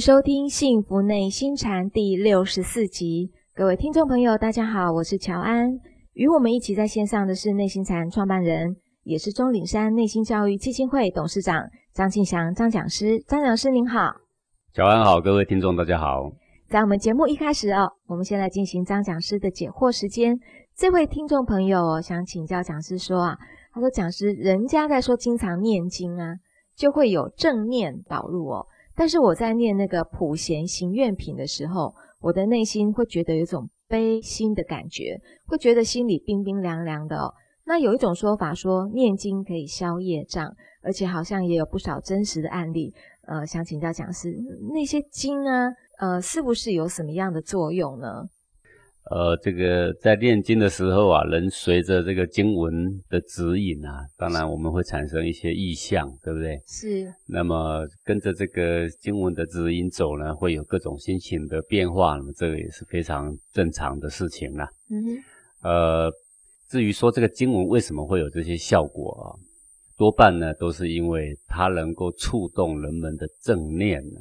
收听《幸福内心禅》第六十四集，各位听众朋友，大家好，我是乔安。与我们一起在线上的是内心禅创办人，也是钟岭山内心教育基金会董事长张庆祥张讲师。张讲师您好，乔安好，各位听众大家好。在我们节目一开始哦，我们先来进行张讲师的解惑时间。这位听众朋友想请教讲师说啊，他说讲师，人家在说经常念经啊，就会有正念导入哦。但是我在念那个普贤行愿品的时候，我的内心会觉得有一种悲心的感觉，会觉得心里冰冰凉凉的。哦。那有一种说法说念经可以消业障，而且好像也有不少真实的案例。呃，想请教讲师，那些经啊，呃，是不是有什么样的作用呢？呃，这个在念经的时候啊，人随着这个经文的指引啊，当然我们会产生一些意象，对不对？是。那么跟着这个经文的指引走呢，会有各种心情的变化，那么这个也是非常正常的事情啦。嗯。呃，至于说这个经文为什么会有这些效果啊，多半呢都是因为它能够触动人们的正念呢。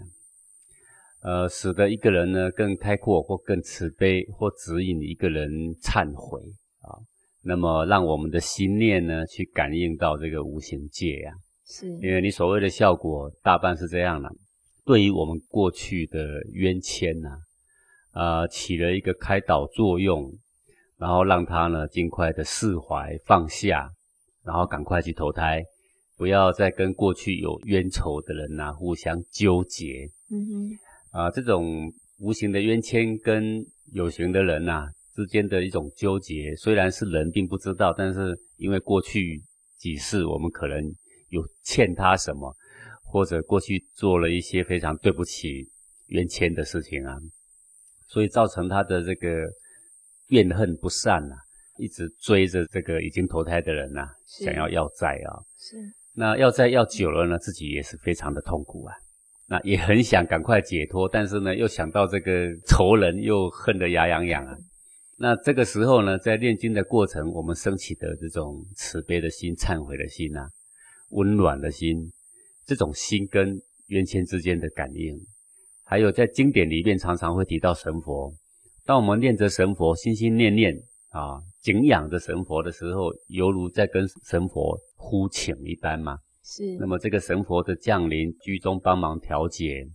呃，使得一个人呢更开阔，或更慈悲，或指引一个人忏悔啊。那么，让我们的心念呢去感应到这个无形界呀。是，因为你所谓的效果，大半是这样的。对于我们过去的冤签呐，呃，起了一个开导作用，然后让他呢尽快的释怀放下，然后赶快去投胎，不要再跟过去有冤仇的人呐互相纠结。嗯哼。啊，这种无形的冤签跟有形的人呐之间的一种纠结，虽然是人并不知道，但是因为过去几世我们可能有欠他什么，或者过去做了一些非常对不起冤签的事情啊，所以造成他的这个怨恨不散呐，一直追着这个已经投胎的人呐，想要要债啊。是，那要债要久了呢，自己也是非常的痛苦啊。那也很想赶快解脱，但是呢，又想到这个仇人，又恨得牙痒痒啊。那这个时候呢，在念经的过程，我们升起的这种慈悲的心、忏悔的心啊，温暖的心，这种心跟冤亲之间的感应，还有在经典里面常常会提到神佛。当我们念着神佛，心心念念啊，敬仰着神佛的时候，犹如在跟神佛呼请一般嘛？是，那么这个神佛的降临，居中帮忙调解，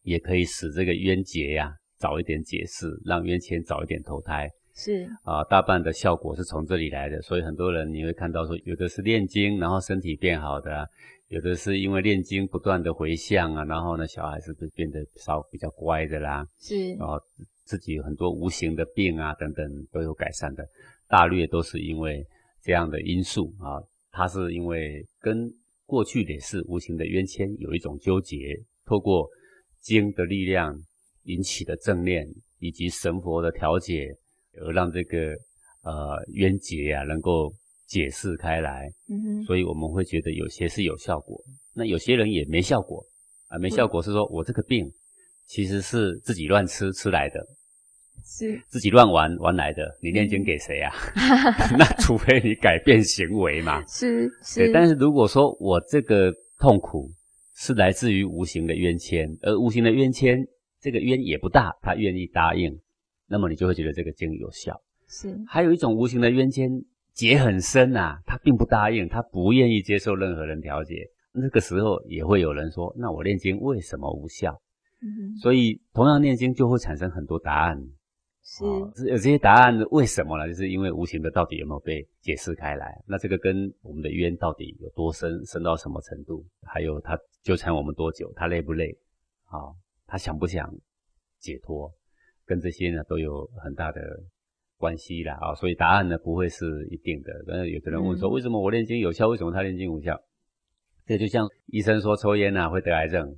也可以使这个冤结呀早一点解释，让冤签早一点投胎。是啊，大半的效果是从这里来的。所以很多人你会看到说，有的是念经，然后身体变好的；有的是因为念经不断的回向啊，然后呢，小孩是不是变得稍比较乖的啦？是啊，自己很多无形的病啊等等都有改善的，大略都是因为这样的因素啊。它是因为跟过去也是无形的冤签有一种纠结，透过经的力量引起的正念，以及神佛的调解，而让这个呃冤结啊能够解释开来。嗯哼，所以我们会觉得有些是有效果，那有些人也没效果啊，没效果是说我这个病其实是自己乱吃吃来的。是自己乱玩玩来的，你念经给谁啊？那除非你改变行为嘛。是是，但是如果说我这个痛苦是来自于无形的冤签，而无形的冤签这个冤也不大，他愿意答应，那么你就会觉得这个经有效。是，还有一种无形的冤签结很深呐，他并不答应，他不愿意接受任何人调解，那个时候也会有人说，那我念经为什么无效？嗯所以同样念经就会产生很多答案。是，有这些答案，为什么呢？就是因为无形的到底有没有被解释开来？那这个跟我们的冤到底有多深，深到什么程度？还有他纠缠我们多久？他累不累？啊，他想不想解脱？跟这些呢都有很大的关系啦。啊，所以答案呢不会是一定的。但是有的人问说，为什么我练经有效？为什么他练经无效？这就像医生说抽烟啊会得癌症，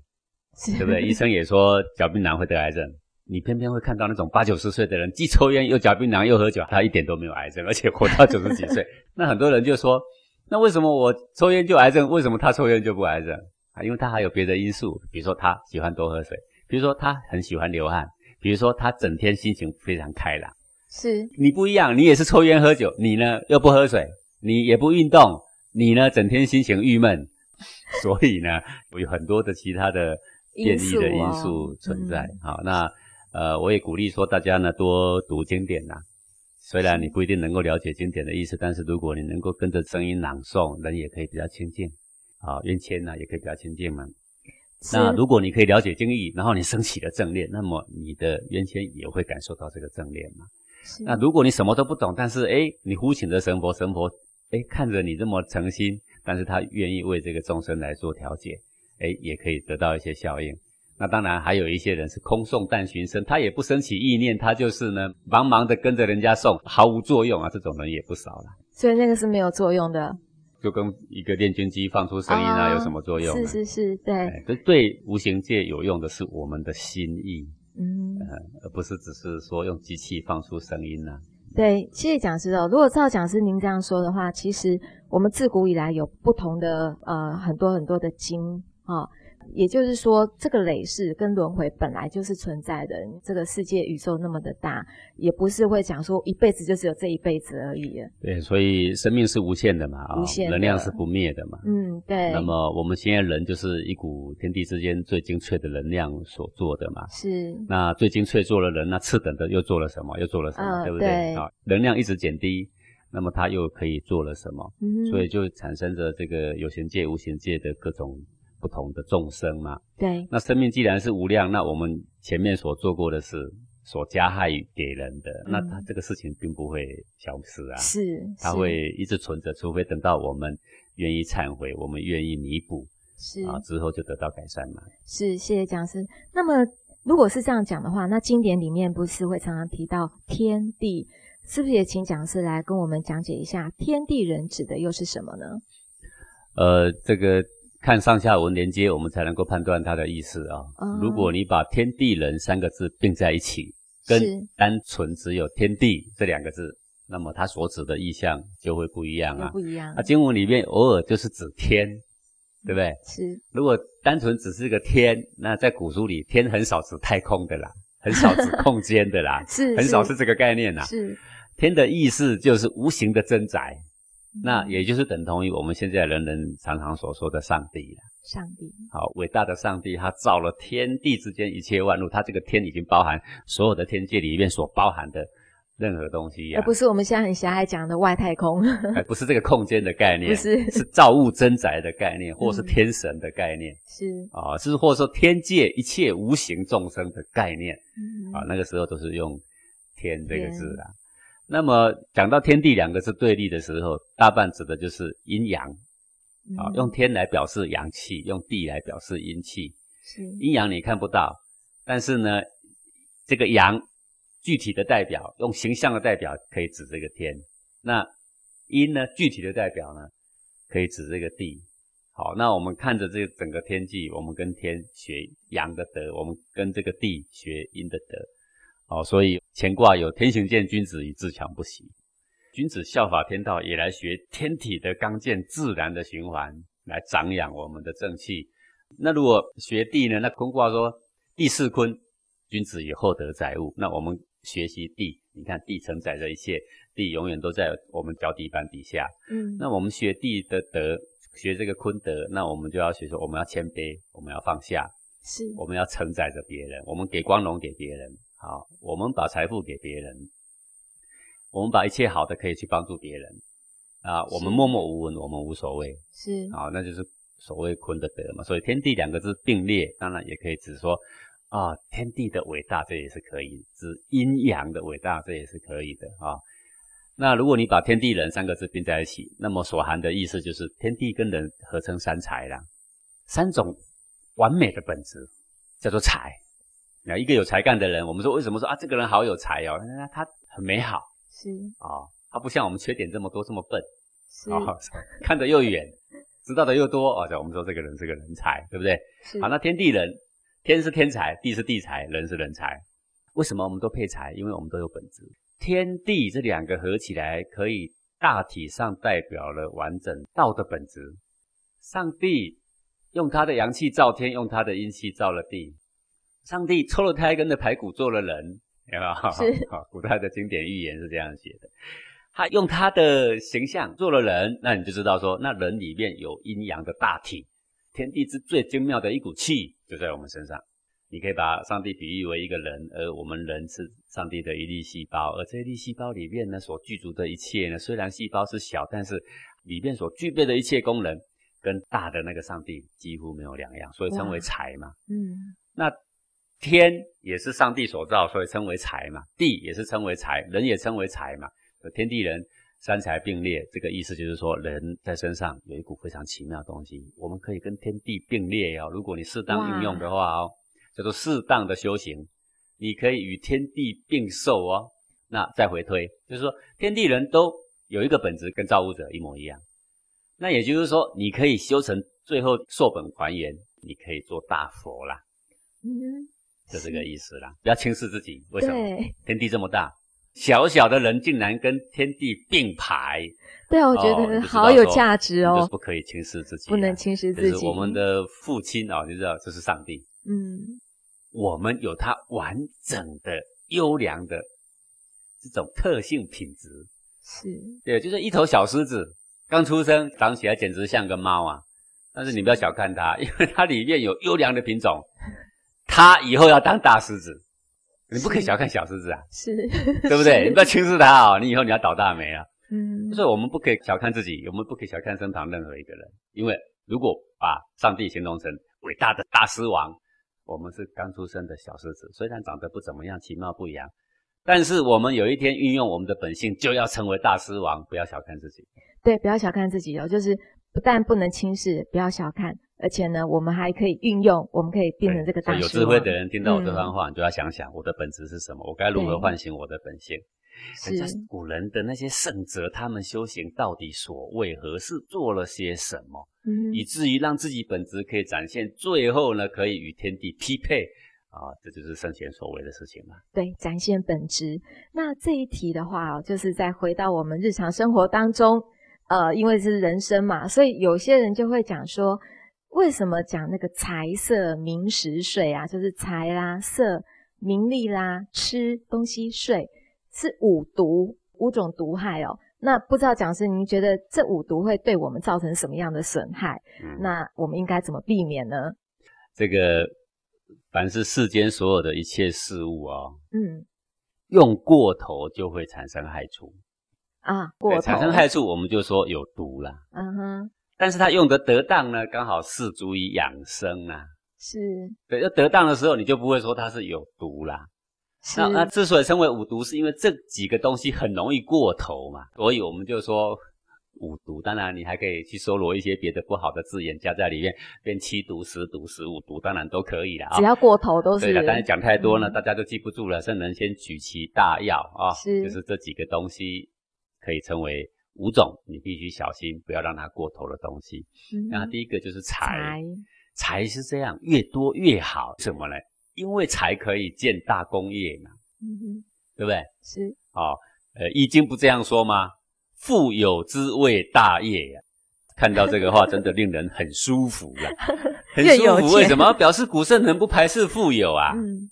对不对？医生也说嚼槟榔会得癌症。你偏偏会看到那种八九十岁的人，既抽烟又嚼槟榔又喝酒，他一点都没有癌症，而且活到九十几岁。那很多人就说，那为什么我抽烟就癌症？为什么他抽烟就不癌症？啊，因为他还有别的因素，比如说他喜欢多喝水，比如说他很喜欢流汗，比如说他整天心情非常开朗。是你不一样，你也是抽烟喝酒，你呢又不喝水，你也不运动，你呢整天心情郁闷，所以呢有很多的其他的。变异的因素存在。好，那呃，我也鼓励说大家呢多读经典呐。虽然你不一定能够了解经典的意思，但是如果你能够跟着声音朗诵，人也可以比较亲近。啊，冤签呢也可以比较亲近嘛。那如果你可以了解经义，然后你升起了正念，那么你的冤签也会感受到这个正念嘛。那如果你什么都不懂，但是哎，你呼请的神佛，神佛哎看着你这么诚心，但是他愿意为这个众生来做调解，哎，也可以得到一些效应。那当然还有一些人是空送但寻声，他也不升起意念，他就是呢忙忙的跟着人家送，毫无作用啊，这种人也不少了。所以那个是没有作用的。就跟一个炼金机放出声音啊，有什么作用？是是是，对。这对无形界有用的是我们的心意，嗯，而不是只是说用机器放出声音呢。对，谢谢讲师哦。如果照讲师您这样说的话，其实我们自古以来有不同的呃很多很多的经啊。也就是说，这个累世跟轮回本来就是存在的。这个世界宇宙那么的大，也不是会讲说一辈子就只有这一辈子而已。对，所以生命是无限的嘛，啊，能量是不灭的嘛。嗯，对。那么我们现在人就是一股天地之间最精粹的能量所做的嘛。是。那最精粹做了人，那次等的又做了什么？又做了什么？对不对？啊，能量一直减低，那么它又可以做了什么？嗯。所以就产生着这个有形界、无形界的各种。不同的众生嘛，对，那生命既然是无量，那我们前面所做过的事，所加害给人的，那他这个事情并不会消失啊，是，他会一直存着，除非等到我们愿意忏悔，我们愿意弥补，是啊，之后就得到改善嘛。是，谢谢讲师。那么如果是这样讲的话，那经典里面不是会常常提到天地，是不是也请讲师来跟我们讲解一下天地人指的又是什么呢？呃，这个。看上下文连接，我们才能够判断它的意思啊。如果你把天地人三个字并在一起，跟单纯只有天地这两个字，那么它所指的意象就会不一样啊。不一样。那经文里面偶尔就是指天，对不对？是。如果单纯只是个天，那在古书里天很少指太空的啦，很少指空间的啦，是很少是这个概念啦。是。天的意思就是无形的真宅。那也就是等同于我们现在人人常常所说的上帝了。上帝，好伟大的上帝，他造了天地之间一切万物，他这个天已经包含所有的天界里面所包含的任何东西，而不是我们现在很狭隘讲的外太空，而 不是这个空间的概念，不是是造物真宅的概念，或是天神的概念，是。啊，是或者说天界一切无形众生的概念，啊，那个时候都是用天这个字啊。那么讲到天地两个是对立的时候，大半指的就是阴阳，啊，用天来表示阳气，用地来表示阴气。是阴阳你看不到，但是呢，这个阳具体的代表，用形象的代表可以指这个天。那阴呢，具体的代表呢，可以指这个地。好，那我们看着这整个天际，我们跟天学阳的德，我们跟这个地学阴的德。哦，所以乾卦有“天行健，君子以自强不息”。君子效法天道，也来学天体的刚健自然的循环，来长养我们的正气。那如果学地呢？那坤卦说“地势坤，君子以厚德载物”。那我们学习地，你看地承载着一切，地永远都在我们脚底板底下。嗯，那我们学地的德，学这个坤德，那我们就要学说，我们要谦卑，我们要放下，是，我们要承载着别人，我们给光荣给别人。好，我们把财富给别人，我们把一切好的可以去帮助别人啊。我们默默无闻，我们无所谓，是啊，那就是所谓坤的德嘛。所以天地两个字并列，当然也可以指说啊，天地的伟大，这也是可以指阴阳的伟大，这也是可以的啊。那如果你把天地人三个字并在一起，那么所含的意思就是天地跟人合成三才啦，三种完美的本质叫做才。那一个有才干的人，我们说为什么说啊这个人好有才哦？那他很美好，是啊，他不像我们缺点这么多这么笨，是看得又远，知道的又多哦。我们说这个人是个人才，对不对？好，那天地人，天是天才，地是地才，人是人才。为什么我们都配才？因为我们都有本质。天地这两个合起来，可以大体上代表了完整道的本质。上帝用他的阳气造天，用他的阴气造了地。上帝抽了胎，根的排骨做了人，有没有？是。好，古代的经典寓言是这样写的。他用他的形象做了人，那你就知道说，那人里面有阴阳的大体，天地之最精妙的一股气，就在我们身上。你可以把上帝比喻为一个人，而我们人是上帝的一粒细胞，而这一粒细胞里面呢，所具足的一切呢，虽然细胞是小，但是里面所具备的一切功能，跟大的那个上帝几乎没有两样，所以称为才嘛。嗯，那天也是上帝所造，所以称为财嘛；地也是称为财，人也称为财嘛。天地人三才并列，这个意思就是说，人在身上有一股非常奇妙的东西，我们可以跟天地并列哦。如果你适当运用的话哦。叫做适当的修行，你可以与天地并受哦。那再回推，就是说天地人都有一个本质跟造物者一模一样。那也就是说，你可以修成最后寿本还原，你可以做大佛啦。嗯，就这个意思啦。不要轻视自己，为什么？天地这么大，小小的人竟然跟天地并排。对啊，我觉得好有价值哦。就是不可以轻视自己，不能轻视自己。我们的父亲啊，你知道这是上帝。嗯。我们有他完整的优良的这种特性品质，是对，就是一头小狮子刚出生，长起来简直像个猫啊！但是你不要小看它，因为它里面有优良的品种，它以后要当大狮子。你不可以小看小狮子啊，是对不对？你不要轻视他哦，你以后你要倒大霉啊！嗯，所以我们不可以小看自己，我们不可以小看身旁任何一个人，因为如果把上帝形容成伟大的大狮王。我们是刚出生的小狮子，虽然长得不怎么样，其貌不扬，但是我们有一天运用我们的本性，就要成为大狮王。不要小看自己，对，不要小看自己哦。就是不但不能轻视，不要小看，而且呢，我们还可以运用，我们可以变成这个大。有智慧的人听到我这番话，你就要想想我的本质是什么，我该如何唤醒我的本性。人家古人的那些圣哲，他们修行到底所为何事，做了些什么，嗯，以至于让自己本质可以展现，最后呢，可以与天地匹配啊，这就是圣贤所为的事情嘛。对，展现本质。那这一题的话哦，就是在回到我们日常生活当中，呃，因为是人生嘛，所以有些人就会讲说，为什么讲那个财色名食睡啊，就是财啦、色、名利啦、吃东西、睡。是五毒，五种毒害哦。那不知道讲师，您觉得这五毒会对我们造成什么样的损害？那我们应该怎么避免呢？这个凡是世间所有的一切事物哦，嗯，用过头就会产生害处啊。过头产生害处，我们就说有毒啦。嗯哼。但是它用的得当呢，刚好是足以养生啊。是。对，要得当的时候，你就不会说它是有毒啦。那那之所以称为五毒，是因为这几个东西很容易过头嘛，所以我们就说五毒。当然，你还可以去搜罗一些别的不好的字眼加在里面，变七毒、十毒、十五毒，当然都可以了啊。只要过头都是。对了，但是讲太多呢，大家都记不住了。圣人先举其大要啊，是，就是这几个东西可以称为五种，你必须小心，不要让它过头的东西。那第一个就是财，财是这样，越多越好，什么呢？因为才可以建大工业嘛，嗯哼，对不对？是哦，呃，《易经》不这样说吗？富有之谓大业呀。看到这个话，真的令人很舒服了，很舒服。为什么？表示古圣人不排斥富有啊，嗯，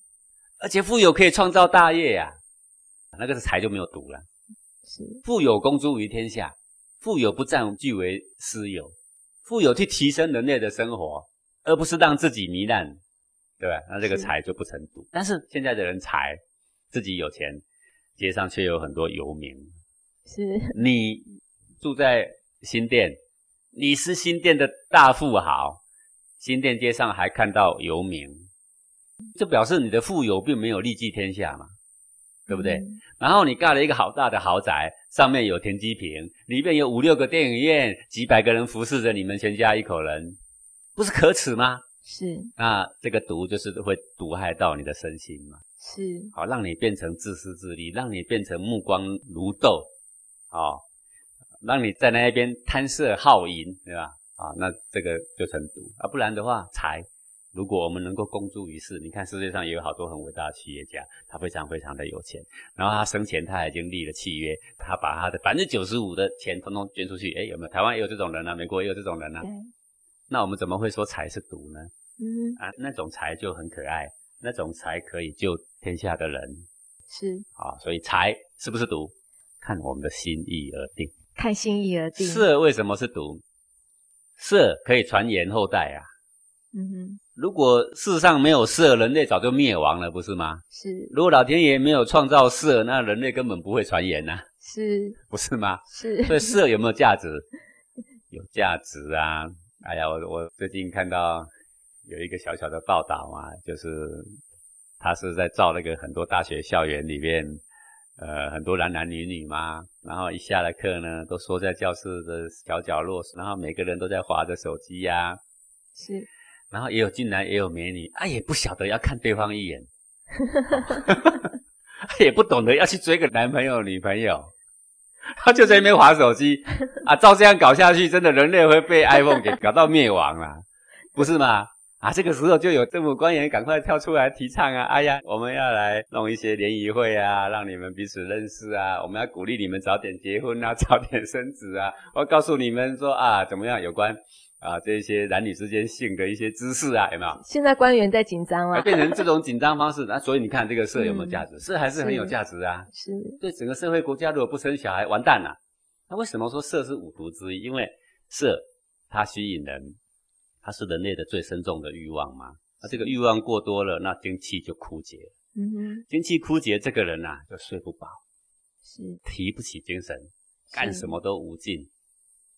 而且富有可以创造大业呀。那个是财就没有毒了。是富有公诸于天下，富有不占据为私有，富有去提升人类的生活，而不是让自己糜烂。对吧？那这个财就不成毒。但是现在的人财自己有钱，街上却有很多游民。是你住在新店，你是新店的大富豪，新店街上还看到游民，这表示你的富有并没有利济天下嘛，对不对？然后你盖了一个好大的豪宅，上面有田基坪，里面有五六个电影院，几百个人服侍着你们全家一口人，不是可耻吗？是，那这个毒就是会毒害到你的身心嘛？是，好，让你变成自私自利，让你变成目光如豆，哦，让你在那一边贪色好淫，对吧？啊，那这个就成毒啊，不然的话，财，如果我们能够公诸于世，你看世界上也有好多很伟大的企业家，他非常非常的有钱，然后他生前他已经立了契约，他把他的百分之九十五的钱统统捐出去，哎，有没有？台湾也有这种人啊，美国也有这种人啊。那我们怎么会说财是毒呢？嗯啊，那种财就很可爱，那种财可以救天下的人，是啊，所以财是不是毒，看我们的心意而定。看心意而定。色为什么是毒？色可以传言后代啊。嗯哼。如果世上没有色，人类早就灭亡了，不是吗？是如果老天爷没有创造色，那人类根本不会传言呐、是不是吗？是，所以色有没有价值？有价值啊！哎呀，我我最近看到有一个小小的报道嘛，就是他是在照那个很多大学校园里面，呃，很多男男女女嘛，然后一下了课呢，都缩在教室的小角落，然后每个人都在划着手机呀、是然后也有进来也有美女，啊，也不晓得要看对方一眼，也不懂得要去追个男朋友女朋友，他就在那边划手机啊，照这样搞下去，真的人类会被 iPhone 给搞到灭亡了，不是吗？啊，这个时候就有政府官员赶快跳出来提倡啊！哎呀，我们要来弄一些联谊会啊，让你们彼此认识啊，我们要鼓励你们早点结婚啊，早点生子啊。我告诉你们说啊，怎么样有关啊这些男女之间性的一些知识啊，有没有？现在官员在紧张啊，了，变成这种紧张方式，那所以你看这个色有没有价值？色还是很有是价值啊。是对整个社会国家如果不生小孩，完蛋了。那为什么说色是五毒之一？因为色它吸引人，它是人类的最深重的欲望嘛。那这个欲望过多了，那精气就枯竭。嗯哼精气枯竭，这个人呐、就睡不饱，是提不起精神，干什么都无劲。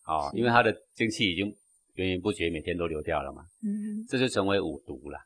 哦，因为他的精气已经源源不绝，每天都流掉了嘛，嗯哼这就成为五毒了。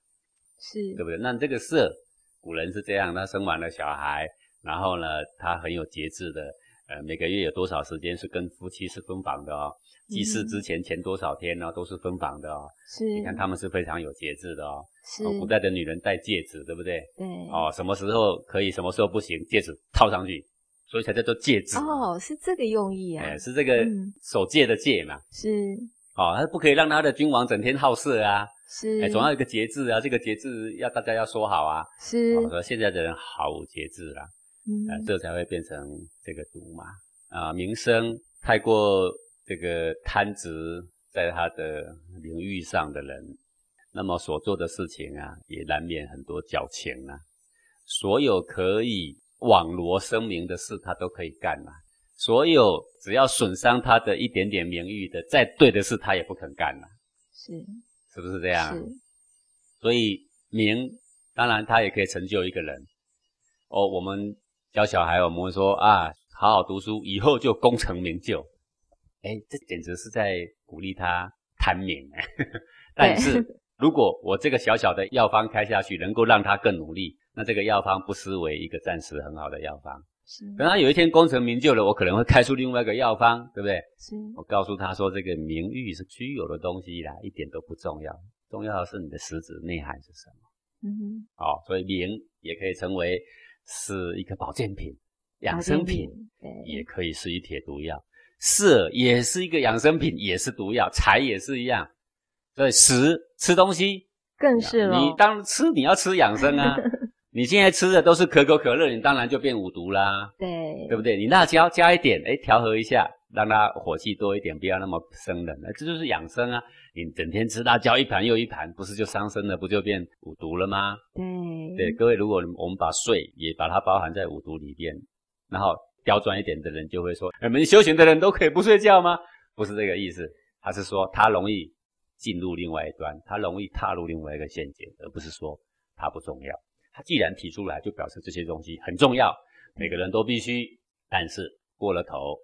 是对不对？那这个色，古人是这样，他生完了小孩，然后呢，他很有节制的，呃，每个月有多少时间是跟夫妻是分房的哦，祭祀之前前多少天呢、都是分房的哦。是，你看他们是非常有节制的哦。是哦古代的女人戴戒指，对不对？对哦，什么时候可以，什么时候不行，戒指套上去，所以才叫做戒指。哦，是这个用意啊哎，，是这个嗯守戒的戒嘛。是哦，他不可以让他的君王整天好色啊，是，哎，总要有个节制啊，这个节制要大家要说好啊。是哦，说现在的人毫无节制啦，呃，嗯这才会变成这个毒嘛。啊、名声太过这个贪执在他的领域上的人，那么所做的事情啊，也难免很多矫情啊。所有可以网罗声名的事，他都可以干嘛。所有只要损伤他的一点点名誉的，再对的事，他也不肯干了，是是不是这样？是所以名，当然他也可以成就一个人。哦，我们教小孩，我们会说啊，好好读书，以后就功成名就。哎，这简直是在鼓励他贪名。但是，如果我这个小小的药方开下去，能够让他更努力，那这个药方不失为一个暂时很好的药方。是等他有一天功成名就了，我可能会开出另外一个药方，对不对？是我告诉他说，这个名誉是虚有的东西啦，一点都不重要，重要的是你的实质内涵是什么。嗯哼哦，所以名也可以成为是一个保健品、养生品，对也可以是一帖毒药。色也是一个养生品，也是毒药。财也是一样。所以食吃东西，更是了你当吃你要吃养生啊。你现在吃的都是可口可乐，你当然就变五毒啦，对对不对？你辣椒加一点，哎，调和一下，让它火气多一点，不要那么生冷，哎，这就是养生啊。你整天吃辣椒一盘又一盘，不是就伤身了，不就变五毒了吗？对对，各位，如果我们把睡也把它包含在五毒里边，然后刁钻一点的人就会说：你们修行的人都可以不睡觉吗？不是这个意思，他是说他容易进入另外一端，他容易踏入另外一个陷阱，而不是说他不重要。他既然提出来，就表示这些东西很重要，每个人都必须，但是过了头，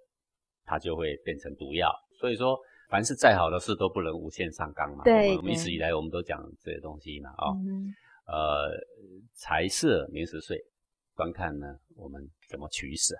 它就会变成毒药。所以说，凡是再好的事都不能无限上纲嘛。对我们一直以来我们都讲这些东西嘛，啊、嗯呃，财色名食睡，观看呢，我们怎么取舍。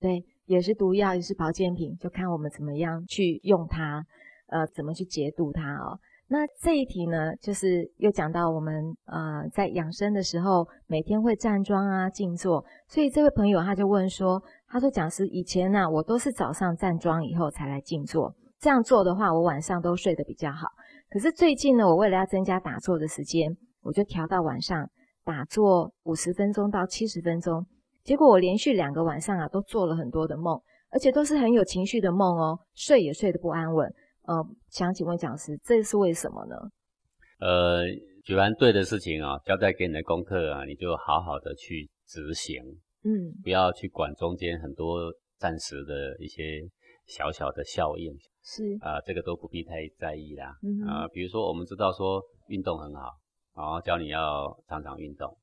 对，也是毒药，也是保健品，就看我们怎么样去用它，呃，怎么去解毒它哦。那这一题呢，就是又讲到我们呃在养生的时候，每天会站桩啊、静坐，所以这位朋友他就问说，他说讲师以前呢、我都是早上站桩以后才来静坐，这样做的话，我晚上都睡得比较好。可是最近呢，我为了要增加打坐的时间，我就调到晚上打坐五十分钟到七十分钟。结果我连续两个晚上啊，都做了很多的梦，而且都是很有情绪的梦哦，睡也睡得不安稳。呃，想请问讲师，这是为什么呢？呃，举完对的事情啊、交代给你的功课啊，你就好好的去执行，嗯，不要去管中间很多暂时的一些小小的效应是，啊、这个都不必太在意啦。啊、比如说我们知道说运动很好，然后教你要常常运动。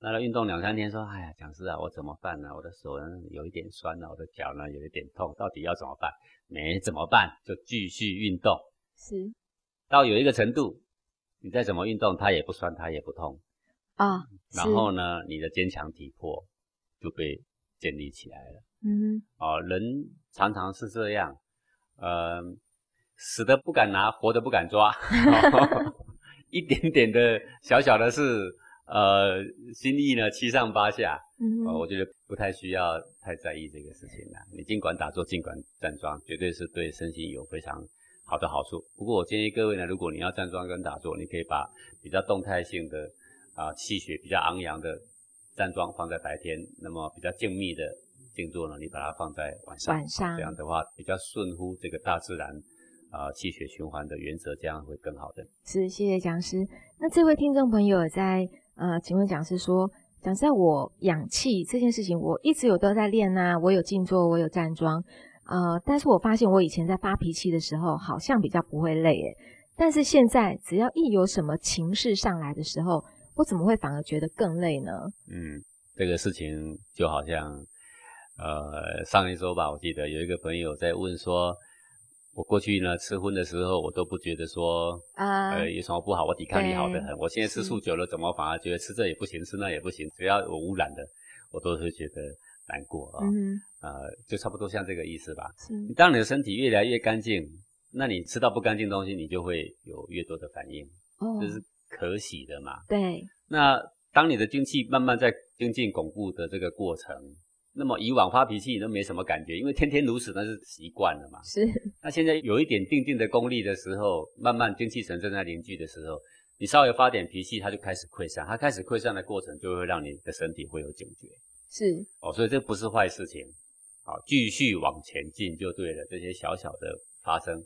那他运动两三天，说，哎呀，讲师啊，我怎么办呢？我的手呢有一点酸了，我的脚呢有一点痛，到底要怎么办？没怎么办，就继续运动。是，到有一个程度，你再怎么运动，它也不酸，它也不痛啊。然后呢，你的坚强体魄就被建立起来了。嗯，哦，人常常是这样，呃，死的不敢拿，活的不敢抓，一点点的小小的事。呃，心意呢七上八下，嗯，我觉得不太需要太在意这个事情了。你尽管打坐，尽管站桩，绝对是对身心有非常好的好处。不过我建议各位呢，如果你要站桩跟打坐，你可以把比较动态性的啊气血比较昂扬的站桩放在白天，那么比较静谧的静坐呢，你把它放在晚上。晚上这样的话比较顺乎这个大自然啊气血循环的原则，这样会更好的。是，谢谢讲师。那这位听众朋友在。呃，请问讲师说，讲师在，我氧气这件事情，我一直有都在练呐，我有静坐，我有站桩，呃，但是我发现我以前在发脾气的时候，好像比较不会累，诶，但是现在只要一有什么情绪上来的时候，我怎么会反而觉得更累呢？嗯，这个事情就好像，呃，上一周吧，我记得有一个朋友在问说。我过去呢吃荤的时候，我都不觉得说啊，呃，有什么不好，我抵抗力好得很。我现在吃素久了，怎么反而觉得吃这也不行，吃那也不行？只要有污染的，我都会觉得难过啊。嗯，呃，就差不多像这个意思吧。你当你的身体越来越干净，那你吃到不干净东西，你就会有越多的反应。哦，这是可喜的嘛？对。那当你的精气慢慢在精进巩固的这个过程。那么以往发脾气你都没什么感觉，因为天天如此那是习惯了嘛。是。那现在有一点定定的功力的时候，慢慢精气神正在凝聚的时候，你稍微发点脾气，它就开始溃散。它开始溃散的过程，就会让你的身体会有警觉。是。哦，所以这不是坏事情。好，继续往前进就对了。这些小小的发生，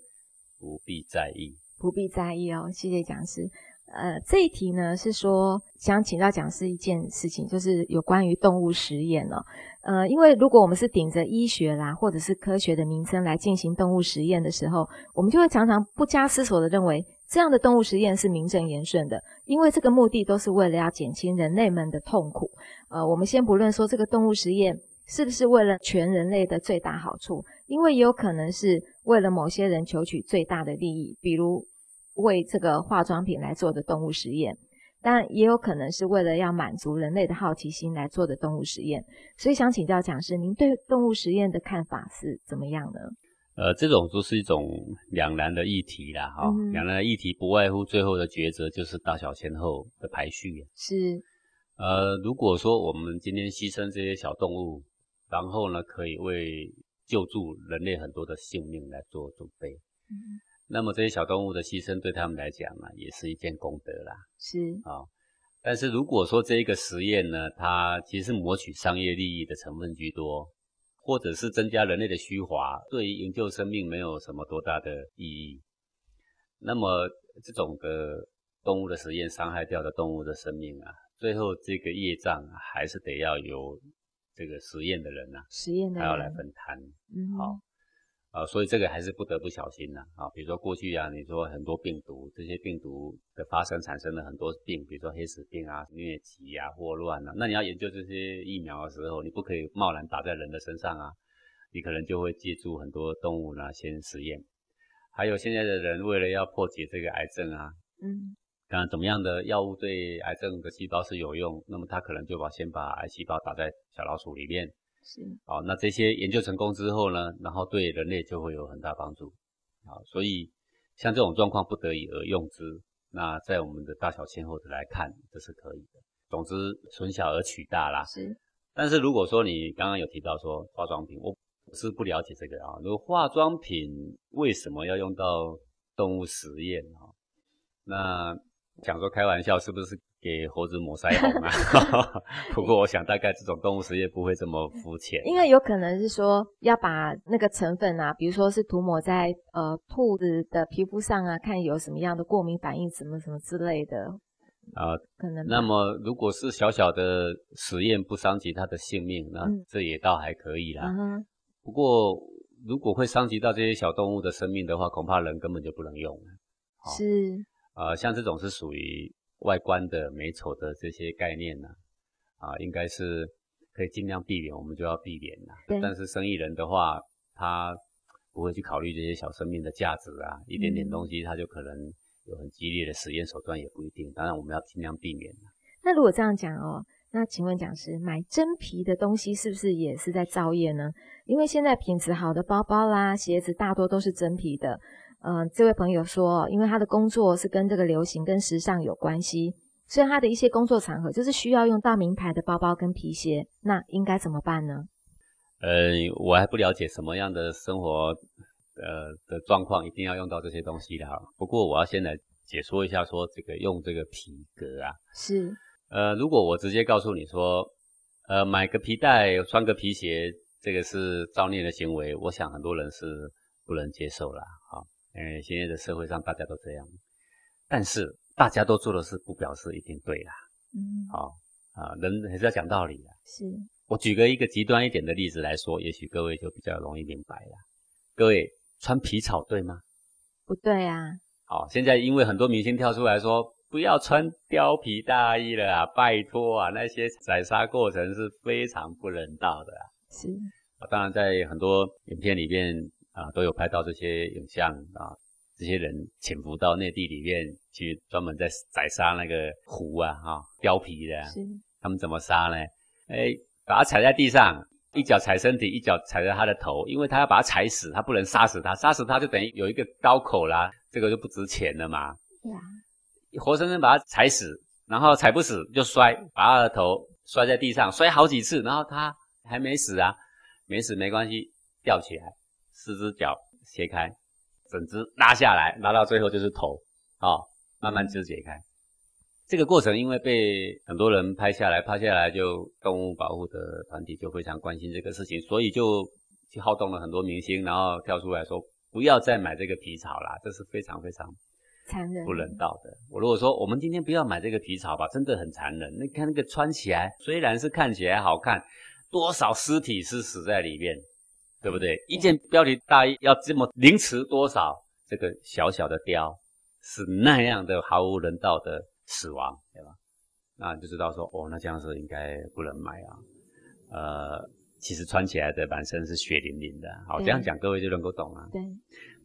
不必在意。不必在意哦，谢谢讲师。呃，这一题呢是说想请教讲师一件事情，就是有关于动物实验哦。呃，因为如果我们是顶着医学啦或者是科学的名称来进行动物实验的时候，我们就会常常不加思索的认为这样的动物实验是名正言顺的，因为这个目的都是为了要减轻人类们的痛苦。呃，我们先不论说这个动物实验是不是为了全人类的最大好处，因为也有可能是为了某些人求取最大的利益，比如。为这个化妆品来做的动物实验，但也有可能是为了要满足人类的好奇心来做的动物实验。所以想请教讲师，您对动物实验的看法是怎么样呢？呃，这种都是一种两难的议题啦，哈。两难的议题不外乎最后的抉择就是大小先后的排序。是。呃，如果说我们今天牺牲这些小动物，然后呢，可以为救助人类很多的性命来做准备。嗯。那么这些小动物的牺牲对他们来讲啊，也是一件功德啦。是啊，但是如果说这一个实验呢，它其实是谋取商业利益的成分居多，或者是增加人类的虚华，对于营救生命没有什么多大的意义。那么这种的动物的实验伤害掉的动物的生命啊，最后这个业障还是得要由这个实验的人呐，实验的他要来分摊。嗯，好。啊，所以这个还是不得不小心呐。啊，比如说过去啊，你说很多病毒，这些病毒的发生产生了很多病，比如说黑死病啊、疟疾啊、霍乱啊。那你要研究这些疫苗的时候，你不可以贸然打在人的身上啊，你可能就会借助很多动物呢先实验。还有现在的人为了要破解这个癌症啊，嗯，看怎么样的药物对癌症的细胞是有用，那么他可能就把先把癌细胞打在小老鼠里面。是，好，那这些研究成功之后呢，然后对人类就会有很大帮助，好，所以像这种状况不得已而用之，那在我们的大小先后的来看，这是可以的。总之，存小而取大啦。是，但是如果说你刚刚有提到说化妆品，我是不了解这个啊，如果化妆品为什么要用到动物实验啊？那讲说开玩笑是不是？给猴子抹腮红啊！不过我想大概这种动物实验不会这么肤浅，因为有可能是说要把那个成分啊，比如说是涂抹在呃兔子的皮肤上啊，看有什么样的过敏反应，什么什么之类的啊，可能。那么如果是小小的实验不伤及它的性命，那这也倒还可以啦。不过如果会伤及到这些小动物的生命的话，恐怕人根本就不能用了。是呃，像这种是属于。外观的美丑的这些概念呢，啊，应该是可以尽量避免，我们就要避免啦。但是生意人的话，他不会去考虑这些小生命的价值啊，一点点东西他就可能有很激烈的实验手段，也不一定。当然，我们要尽量避免。那如果这样讲哦，那请问讲师，买真皮的东西是不是也是在造业呢？因为现在品质好的包包啦、鞋子大多都是真皮的。嗯，这位朋友说，因为他的工作是跟这个流行、跟时尚有关系，所以他的一些工作场合就是需要用到名牌的包包跟皮鞋，那应该怎么办呢？呃，我还不了解什么样的生活呃的状况一定要用到这些东西的哈。不过我要先来解说一下，说这个用这个皮革啊，是呃，如果我直接告诉你说，呃，买个皮带穿个皮鞋，这个是造孽的行为，我想很多人是不能接受啦。好。哎，现在的社会上大家都这样，但是大家都做的事，不表示一定对啦。嗯，好啊，人还是要讲道理的。是，我举个一个极端一点的例子来说，也许各位就比较容易明白了。各位穿皮草对吗？不对啊。好，现在因为很多明星跳出来说，不要穿貂皮大衣了啊，拜托啊，那些宰杀过程是非常不人道的。是，当然在很多影片里面。啊，都有拍到这些影像啊，这些人潜伏到内地里面去，专门在宰杀那个虎啊，哈，貂皮的，是，他们怎么杀呢？哎，把它踩在地上，一脚踩身体，一脚踩在它的头，因为他要把它踩死，他不能杀死它，杀死它就等于有一个刀口啦，这个就不值钱了嘛。对啊，活生生把它踩死，然后踩不死就摔，把它的头摔在地上，摔好几次，然后它还没死啊，没死没关系，吊起来。四只脚斜开，整只拉下来，拉到最后就是头，啊，慢慢肢解开。这个过程因为被很多人拍下来，拍下来就动物保护的团体就非常关心这个事情，所以就去好动了很多明星，然后跳出来说不要再买这个皮草啦，这是非常非常残忍、不人道的。我如果说我们今天不要买这个皮草吧，真的很残忍。你看那个穿起来虽然是看起来好看，多少尸体是死在里面。对不对？一件标题大衣要这么凌迟多少？这个小小的雕是那样的毫无人道的死亡，对吧？那就知道说，哦，那这样是应该不能买啊。呃，其实穿起来的满身是血淋淋的，好，这样讲各位就能够懂啊。对。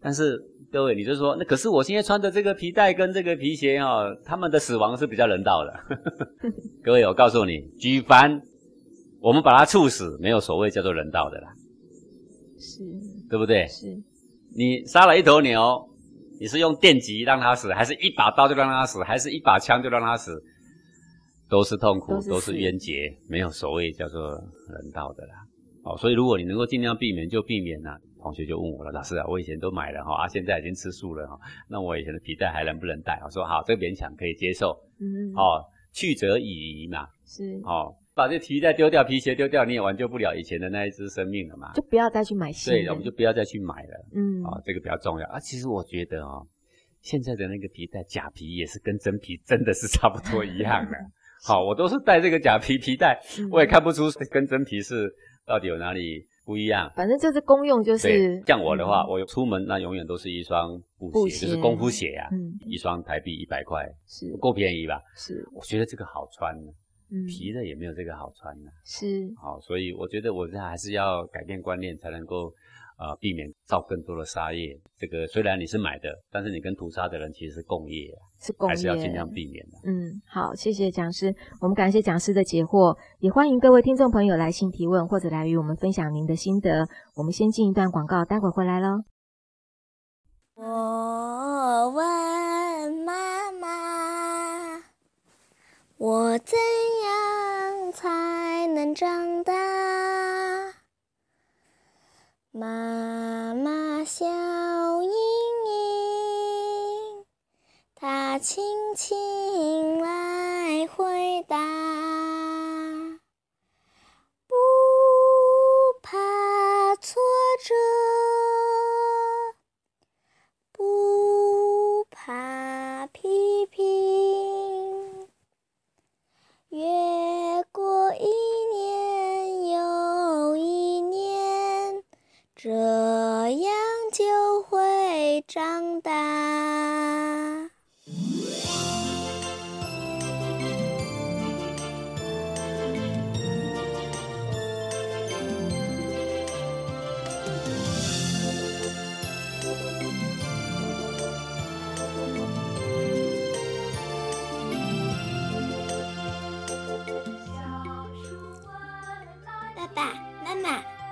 但是各位，你就说，那可是我现在穿的这个皮带跟这个皮鞋哦，他们的死亡是比较人道的。各位，我告诉你，举凡我们把它处死，没有所谓叫做人道的啦。是，对不对？是，你杀了一头牛，你是用电击让它死，还是一把刀就让它死，还是一把枪就让它死？都是痛苦，都是冤结，没有所谓叫做人道的啦。哦，所以如果你能够尽量避免，就避免啦。同学就问我了，老师啊，我以前都买了哈，啊，现在已经吃素了哈，那我以前的皮带还能不能带？我说好，这个勉强可以接受。嗯，哦，去则已矣嘛。是，哦。把这皮带丢掉，皮鞋丢掉，你也挽救不了以前的那一只生命了嘛？就不要再去买新的。对，我们就不要再去买了。嗯，啊，这个比较重要啊。其实我觉得哦，现在的那个皮带假皮也是跟真皮真的是差不多一样的。好，我都是戴这个假皮皮带，我也看不出跟真皮是到底有哪里不一样。反正就是功用就是。像我的话，我出门那永远都是一双布鞋，就是功夫鞋啊。嗯。一双台币一百块，是够便宜吧？是。我觉得这个好穿。皮的也没有这个好穿呢，是好，所以我觉得我这还是要改变观念，才能够呃避免造更多的沙业。这个虽然你是买的，但是你跟屠杀的人其实是共业，是共业，还是要尽量避免的。嗯，好，谢谢讲师，我们感谢讲师的解惑，也欢迎各位听众朋友来信提问或者来与我们分享您的心得。我们先进一段广告，待会回来喽。我问妈妈，我怎样？才能长大。妈妈笑盈盈，她轻轻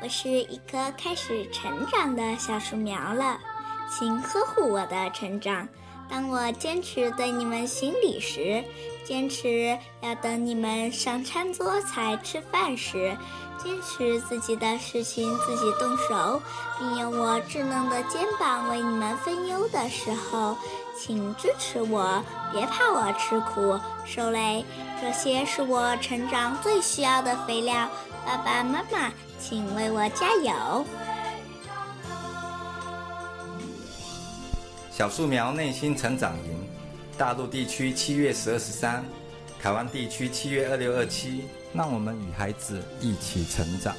我是一棵开始成长的小树苗了，请呵护我的成长。当我坚持对你们行礼时，坚持要等你们上餐桌才吃饭时，坚持自己的事情自己动手，并用我稚嫩的肩膀为你们分忧的时候，请支持我，别怕我吃苦受累。这些是我成长最需要的肥料。爸爸妈妈，请为我加油！小树苗内心成长营，大陆地区七月十二十三，台湾地区七月二六二七。让我们与孩子一起成长。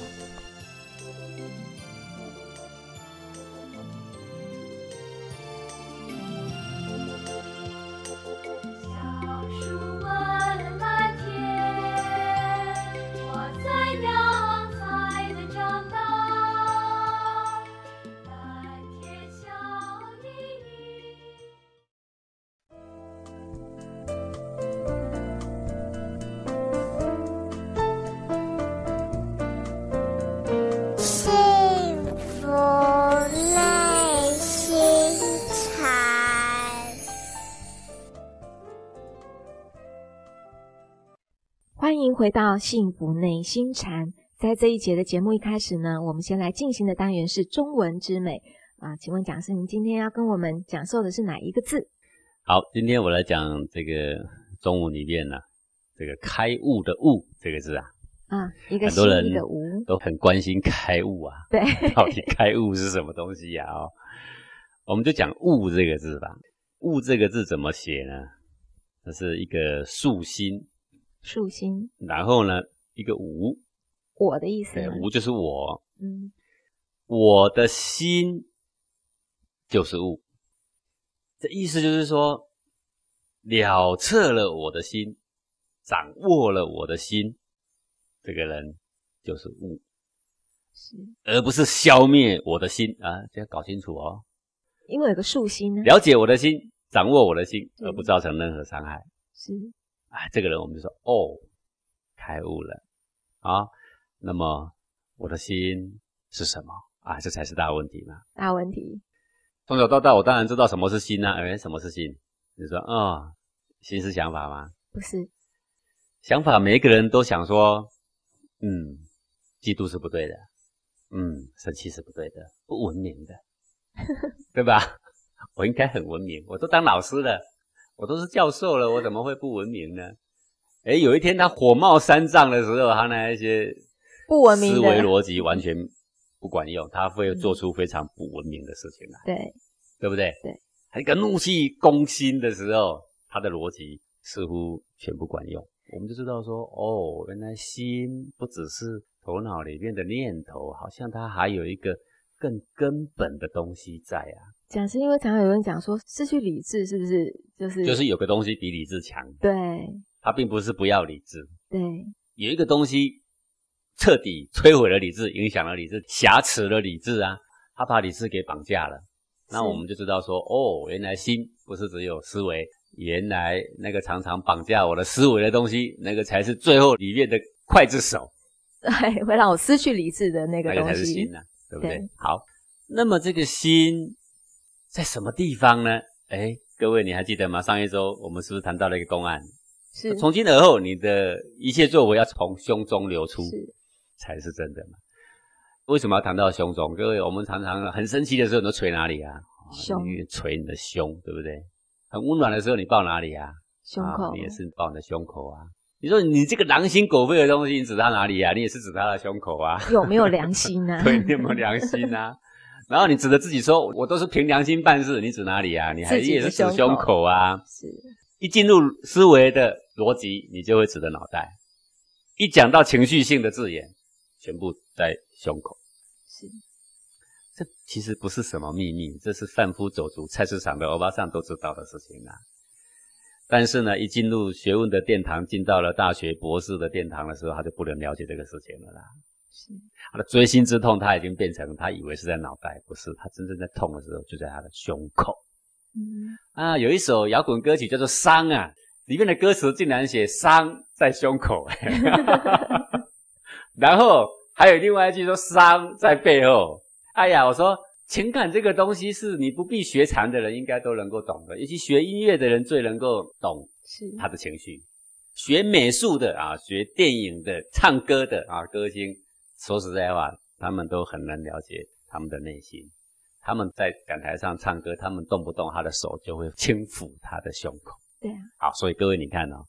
回到幸福内心禅。在这一节的节目一开始呢，我们先来进行的单元是中文之美啊。请问讲师，您今天要跟我们讲授的是哪一个字？好，今天我来讲这个中文里面呢，这个开悟的悟这个字啊。啊，一个很多人的悟都很关心开悟啊。对，到底开悟是什么东西呀？哦，我们就讲悟这个字吧。悟这个字怎么写呢？这是一个竖心。竖心，然后呢，一个无，我的意思，对，无就是我，嗯，我的心就是物，这意思就是说，了彻了我的心，掌握了我的心，这个人就是物，是，而不是消灭我的心。啊，这要搞清楚哦。因为有个竖心呢，了解我的心，掌握我的心，而不造成任何伤害，是。哎，这个人我们就说哦，开悟了啊。那么我的心是什么啊？这才是大问题嘛。大问题。从小到大，我当然知道什么是心呐。哎，什么是心？你说啊，心是想法吗？不是。想法，每一个人都想说，嗯，嫉妒是不对的，嗯，生气是不对的，不文明的，对吧？我应该很文明，我都当老师了。我都是教授了，我怎么会不文明呢？哎，有一天他火冒三丈的时候，他那一些不文明思维逻辑完全不管用，他会做出非常不文明的事情来。对，对不对？对，一个怒气攻心的时候，他的逻辑似乎全不管用。我们就知道说，哦，原来心不只是头脑里面的念头，好像它还有一个更根本的东西在啊。讲是因为常常有人讲说失去理智是不是就是就是有个东西比理智强？对，它并不是不要理智，对，有一个东西彻底摧毁了理智，影响了理智，瑕疵了理智啊，他把理智给绑架了。那我们就知道说，哦，原来心不是只有思维，原来那个常常绑架我的思维的东西，那个才是最后里面的刽子手，对，会让我失去理智的那个东西，那个才是心呐，对不对？好，那么这个心。在什么地方呢？哎，各位你还记得吗？上一周我们是不是谈到了一个公案？是。从今而后，你的一切作为要从胸中流出，是，才是真的嘛？为什么要谈到胸中？各位，我们常常很生气的时候，你都捶哪里啊？胸。捶你的胸，对不对？很温暖的时候，你抱哪里啊？胸口。你也是抱你的胸口啊？你说你这个狼心狗肺的东西，你指他哪里啊？你也是指他的胸口啊？有没有良心呢？对，你有没有良心啊？然后你指着自己说：“我都是凭良心办事。”你指哪里啊？你还也是指胸口啊？是。一进入思维的逻辑，你就会指着脑袋。一讲到情绪性的字眼，全部在胸口。是。这其实不是什么秘密，这是贩夫走卒、菜市场的欧巴桑都知道的事情啊。但是呢，一进入学问的殿堂，进到了大学博士的殿堂的时候，他就不能了解这个事情了啦。是。他的锥心之痛，他已经变成他以为是在脑袋，不是他真正在痛的时候就在他的胸口。嗯啊，有一首摇滚歌曲叫做《伤》啊，里面的歌词竟然写伤在胸口，然后还有另外一句说伤在背后。哎呀，我说情感这个东西是你不必学禅的人应该都能够懂的，尤其学音乐的人最能够懂是他的情绪。学美术的啊，学电影的、唱歌的啊，歌星，说实在话，他们都很难了解他们的内心。他们在讲台上唱歌，他们动不动他的手就会轻抚他的胸口。对啊，好，所以各位你看哦，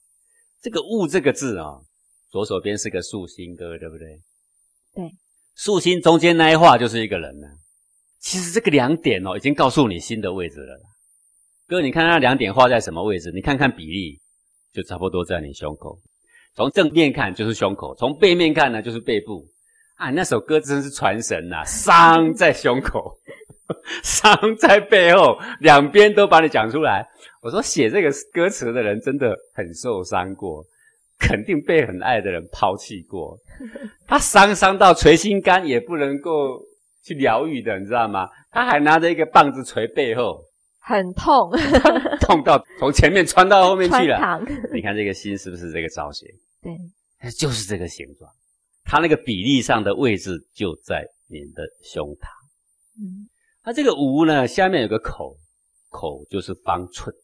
这个“悟”这个字哦，左手边是个竖心，各位对不对？对，竖心中间那一画就是一个人呢。其实这个两点哦，已经告诉你心的位置了。各位，你看那两点画在什么位置？你看看比例。就差不多在你胸口，从正面看就是胸口，从背面看呢就是背部。啊，那首歌真是传神呐！伤在胸口，伤在背后，两边都把你讲出来。我说写这个歌词的人真的很受伤过，肯定被很爱的人抛弃过。他伤伤到捶心肝也不能够去疗愈的，你知道吗？他还拿着一个棒子捶背后。很痛，痛到从前面穿到后面去了。你看这个心是不是这个造型？对，就是这个形状。它那个比例上的位置就在你的胸膛。嗯，它这个无呢，下面有个口，口就是方寸。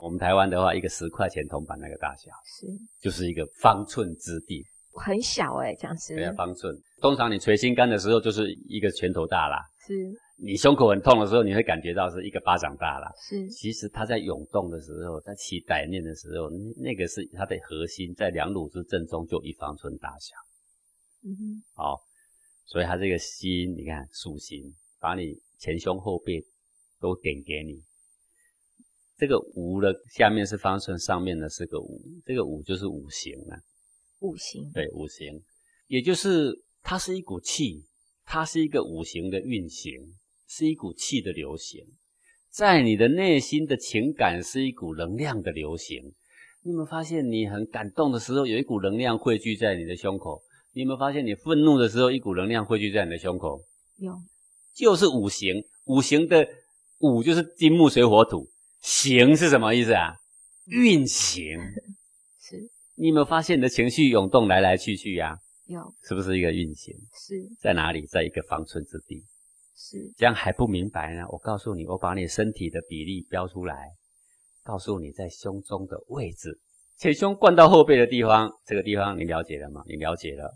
我们台湾的话，一个十块钱铜板那个大小，是，就是一个方寸之地。很小哎，讲是。对啊，方寸。通常你捶心肝的时候，就是一个拳头大啦。是。你胸口很痛的时候，你会感觉到是一个巴掌大了。是，其实它在涌动的时候，在起歹念的时候，那个是它的核心，在两乳之正中就一方寸大小。嗯哼，好，所以它这个心，你看属心，把你前胸后背都点给你。这个无的下面是方寸，上面呢是个五，这个五就是五行啊。五行。对，五行，也就是它是一股气，它是一个五行的运行。是一股气的流行，在你的内心的情感是一股能量的流行。你有没有发现，你很感动的时候，有一股能量汇聚在你的胸口？你有没有发现，你愤怒的时候，一股能量汇聚在你的胸口？有，就是五行。五行的五就是金木水火土，行是什么意思啊？运行。是。你有没有发现，你的情绪涌动来来去去呀？有。是不是一个运行？是在哪里？在一个方寸之地。是这样还不明白呢？我告诉你，我把你身体的比例标出来，告诉你在胸中的位置，前胸贯到后背的地方，这个地方你了解了吗？你了解了。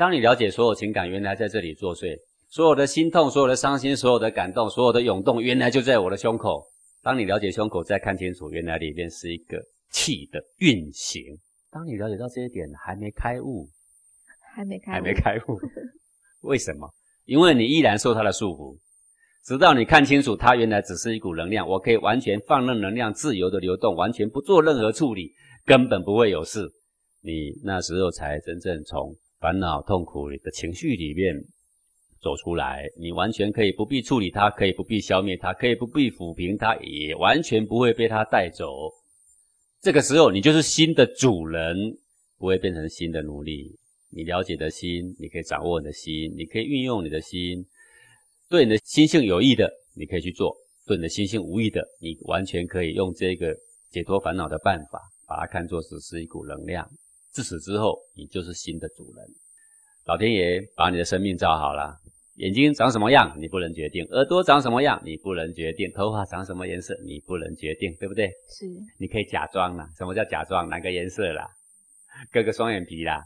当你了解所有情感原来在这里作祟，所有的心痛、所有的伤心、所有的感动、所有的涌动，原来就在我的胸口。当你了解胸口，再看清楚，原来里面是一个气的运行。当你了解到这一点，还没开悟，还没开，还没开悟，为什么？因为你依然受它的束缚，直到你看清楚它原来只是一股能量，我可以完全放任能量自由的流动，完全不做任何处理，根本不会有事。你那时候才真正从烦恼、痛苦的情绪里面走出来。你完全可以不必处理它，可以不必消灭它，可以不必抚平它，也完全不会被它带走。这个时候，你就是心的主人，不会变成心的奴隶。你了解的心，你可以掌握你的心，你可以运用你的心，对你的心性有益的，你可以去做；对你的心性无益的，你完全可以用这个解脱烦恼的办法，把它看作只是一股能量。自此之后，你就是新的主人。老天爷把你的生命造好了，眼睛长什么样你不能决定，耳朵长什么样你不能决定，头发长什么颜色你不能决定，对不对？是。你可以假装啦，什么叫假装？哪个颜色啦？割个双眼皮啦？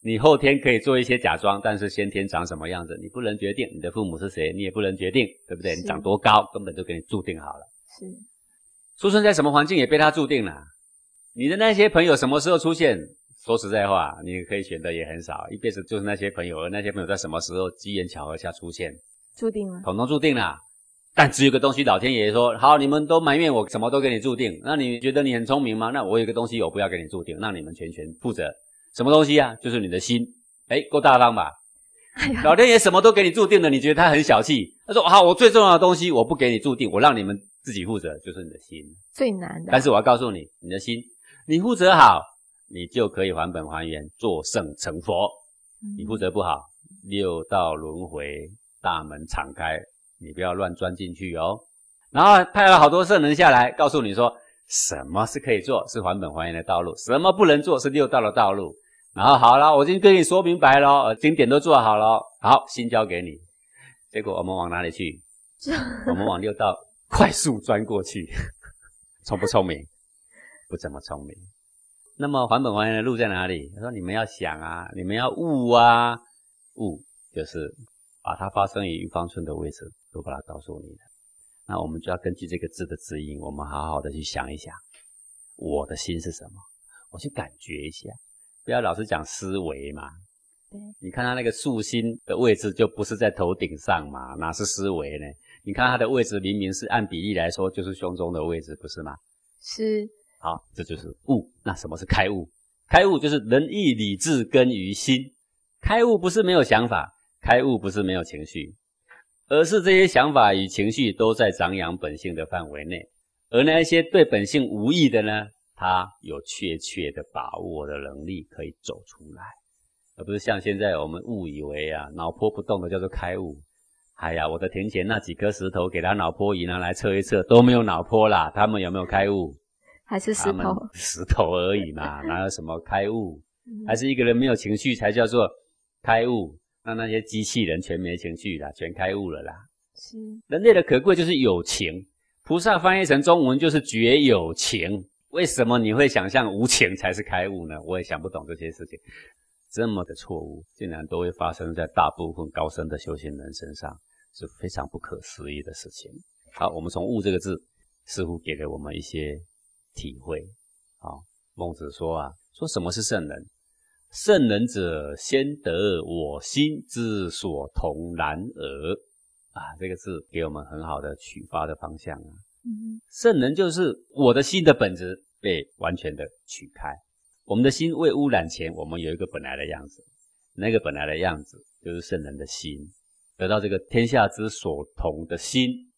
你后天可以做一些假装，但是先天长什么样子，你不能决定。你的父母是谁，你也不能决定，对不对？你长多高，根本就给你注定好了。是，出生在什么环境也被他注定了。你的那些朋友什么时候出现？说实在话，你可以选的也很少，一辈子就是那些朋友，而那些朋友在什么时候机缘巧合下出现，注定了，统统注定了。但只有个东西，老天爷说好，你们都埋怨我，什么都给你注定。那你觉得你很聪明吗？那我有个东西，我不要给你注定，让你们全权负责。什么东西啊？就是你的心，哎，够大方吧？哎老天爷什么都给你注定了，你觉得他很小气？他说：好，我最重要的东西我不给你注定，我让你们自己负责，就是你的心最难的。但是我要告诉你，你的心，你负责好，你就可以还本还原，做圣成佛。你负责不好，六道轮回大门敞开，你不要乱钻进去哦。然后派了好多圣人下来，告诉你说。什么是可以做，是还本还原的道路；什么不能做，是六道的道路。然后好了，我已经跟你说明白了，经典都做好了，好，心交给你。结果我们往哪里去？我们往六道快速钻过去，聪不聪明？不怎么聪明。那么还本还原的路在哪里？他说：你们要想啊，你们要悟啊，悟就是把它发生于玉方寸的位置，都把它告诉你了。那我们就要根据这个字的指引，我们好好的去想一想，我的心是什么？我去感觉一下，不要老是讲思维嘛。对，你看他那个竖心的位置就不是在头顶上嘛，哪是思维呢？你看它的位置明明是按比例来说就是胸中的位置，不是吗？是。好，这就是悟。那什么是开悟？开悟就是仁义礼智根于心。开悟不是没有想法，开悟不是没有情绪，而是这些想法与情绪都在长养本性的范围内。而那些对本性无益的呢，他有确切的把握的能力可以走出来，而不是像现在我们误以为啊，脑波不动的叫做开悟。哎呀，我的田前那几颗石头，给他脑波仪拿来测一测，都没有脑波啦，他们有没有开悟？还是石头，石头而已嘛，哪有什么开悟？还是一个人没有情绪才叫做开悟？那那些机器人全没情绪啦，全开悟了啦。是人类的可贵就是有情，菩萨翻译成中文就是觉有情。为什么你会想象无情才是开悟呢？我也想不懂这些事情，这么的错误竟然都会发生在大部分高深的修行人身上，是非常不可思议的事情。好，我们从悟这个字，似乎给了我们一些。体会，好，孟子说啊，说什么是圣人？圣人者，先得我心之所同然而。啊，这个字给我们很好的启发的方向啊。嗯，圣人就是我的心的本质被完全的取开。我们的心未污染前，我们有一个本来的样子，那个本来的样子就是圣人的心。得到这个天下之所同的心，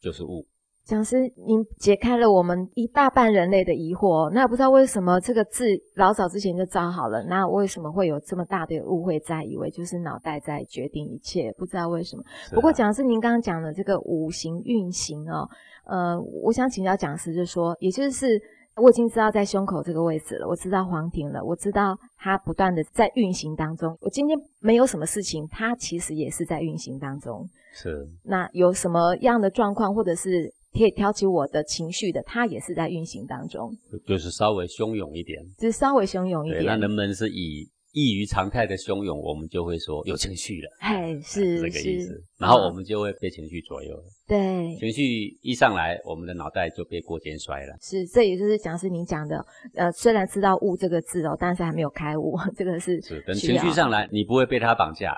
就是悟。讲师，您解开了我们一大半人类的疑惑。那不知道为什么这个字老早之前就造好了，那为什么会有这么大的误会，在以为就是脑袋在决定一切？不知道为什么。不过讲师，您刚刚讲的这个五行运行哦，呃，我想请教讲师，就说，也就是我已经知道在胸口这个位置了，我知道黄庭了，我知道它不断的在运行当中。我今天没有什么事情，它其实也是在运行当中。是。那有什么样的状况，或者是？可以挑起我的情绪的，它也是在运行当中，就是稍微汹涌一点，就是稍微汹涌一点。那人们是以异于常态的汹涌，我们就会说有情绪了。哎，是这个意思。然后我们就会被情绪左右了。对，情绪一上来，我们的脑袋就被过肩摔了。是，这也就是讲是您讲的。呃，虽然知道悟这个字哦，但是还没有开悟，这个是是。等情绪上来，你不会被他绑架，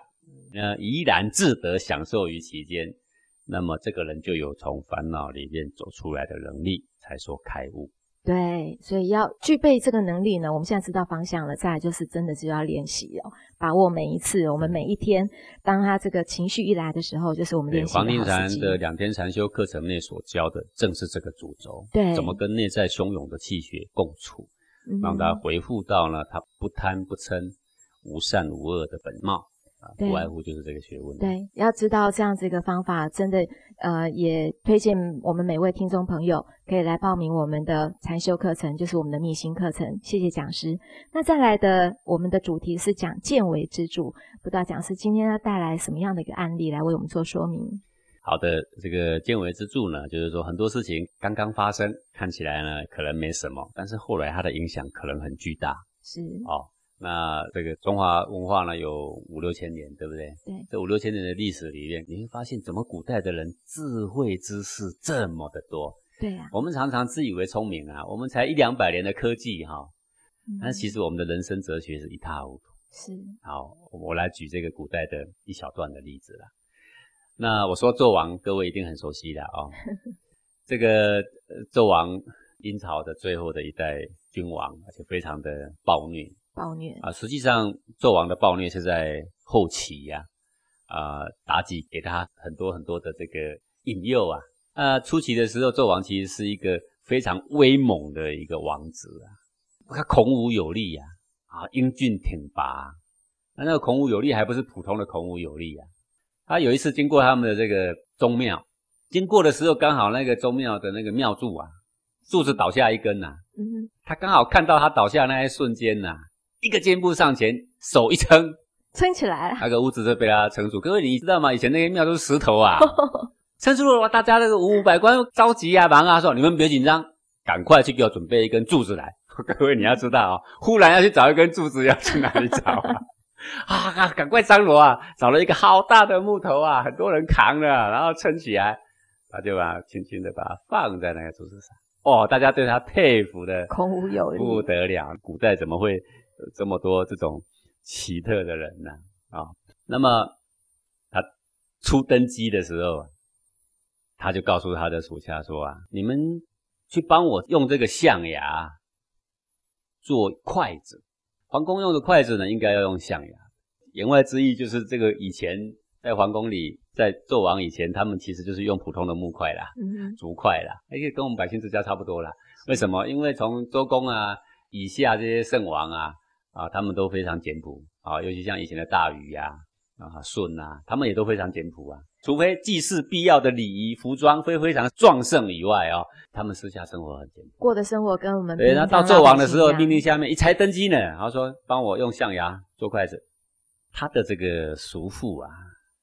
呃，怡然自得，享受于其间。那么这个人就有从烦恼里面走出来的能力，才说开悟。对，所以要具备这个能力呢，我们现在知道方向了，再来就是真的就要练习哦，把握每一次，我们每一天，当他这个情绪一来的时候，就是我们练习黄庭禅的两天禅修课程内所教的，正是这个主轴。对，怎么跟内在汹涌的气血共处，让他回复到呢？他不贪不嗔，无善无恶的本貌。不外乎就是这个学问。对，要知道这样子一个方法，真的，呃，也推荐我们每位听众朋友可以来报名我们的禅修课程，就是我们的密心课程。谢谢讲师。那再来的，我们的主题是讲见为之助，不知道讲师今天要带来什么样的一个案例来为我们做说明？好的，这个见为之助呢，就是说很多事情刚刚发生，看起来呢可能没什么，但是后来它的影响可能很巨大。是哦。那这个中华文化呢，有五六千年，对不对？对。这五六千年的历史里面，你会发现，怎么古代的人智慧知识这么的多？对呀。我们常常自以为聪明啊，我们才一两百年的科技哈，但其实我们的人生哲学是一塌糊涂。是。好，我来举这个古代的一小段的例子啦。那我说纣王，各位一定很熟悉的啊。这个纣王，殷朝的最后的一代君王，而且非常的暴虐。暴虐啊！实际上，纣王的暴虐是在后期呀，啊，妲己给他很多很多的这个引诱啊。啊，初期的时候，纣王其实是一个非常威猛的一个王子啊，他孔武有力呀，啊，英俊挺拔。那那个孔武有力还不是普通的孔武有力啊。他有一次经过他们的这个宗庙，经过的时候刚好那个宗庙的那个庙柱啊，柱子倒下一根呐，嗯，他刚好看到他倒下那一瞬间呐。一个箭步上前，手一撑，撑起来了。那个屋子就被他撑住。各位你知道吗？以前那些庙都是石头啊，撑住了，大家那个五百官着急啊，忙啊，说你们别紧张，赶快去给我准备一根柱子来。各位你要知道啊，忽然要去找一根柱子，要去哪里找啊？啊，赶快张罗啊，找了一个好大的木头啊，很多人扛着，然后撑起来，他就把轻轻的把它放在那个柱子上。哦，大家对他佩服的空无有力，不得了。古代怎么会有这么多这种奇特的人呢？啊，那么他初登基的时候，他就告诉他的属下说啊，你们去帮我用这个象牙做筷子。皇宫用的筷子呢，应该要用象牙。言外之意就是这个以前在皇宫里，在纣王以前，他们其实就是用普通的木筷啦，竹筷啦，而且跟我们百姓之家差不多啦。为什么？因为从周公啊以下这些圣王啊啊，他们都非常简朴啊，尤其像以前的大禹呀啊舜啊，他们也都非常简朴啊。除非祭祀必要的礼仪服装非非常壮盛以外啊，他们私下生活很简朴，过的生活跟我们对。那到纣王的时候，命令下面一才登基呢，然后说帮我用象牙做筷子。他的这个叔父啊，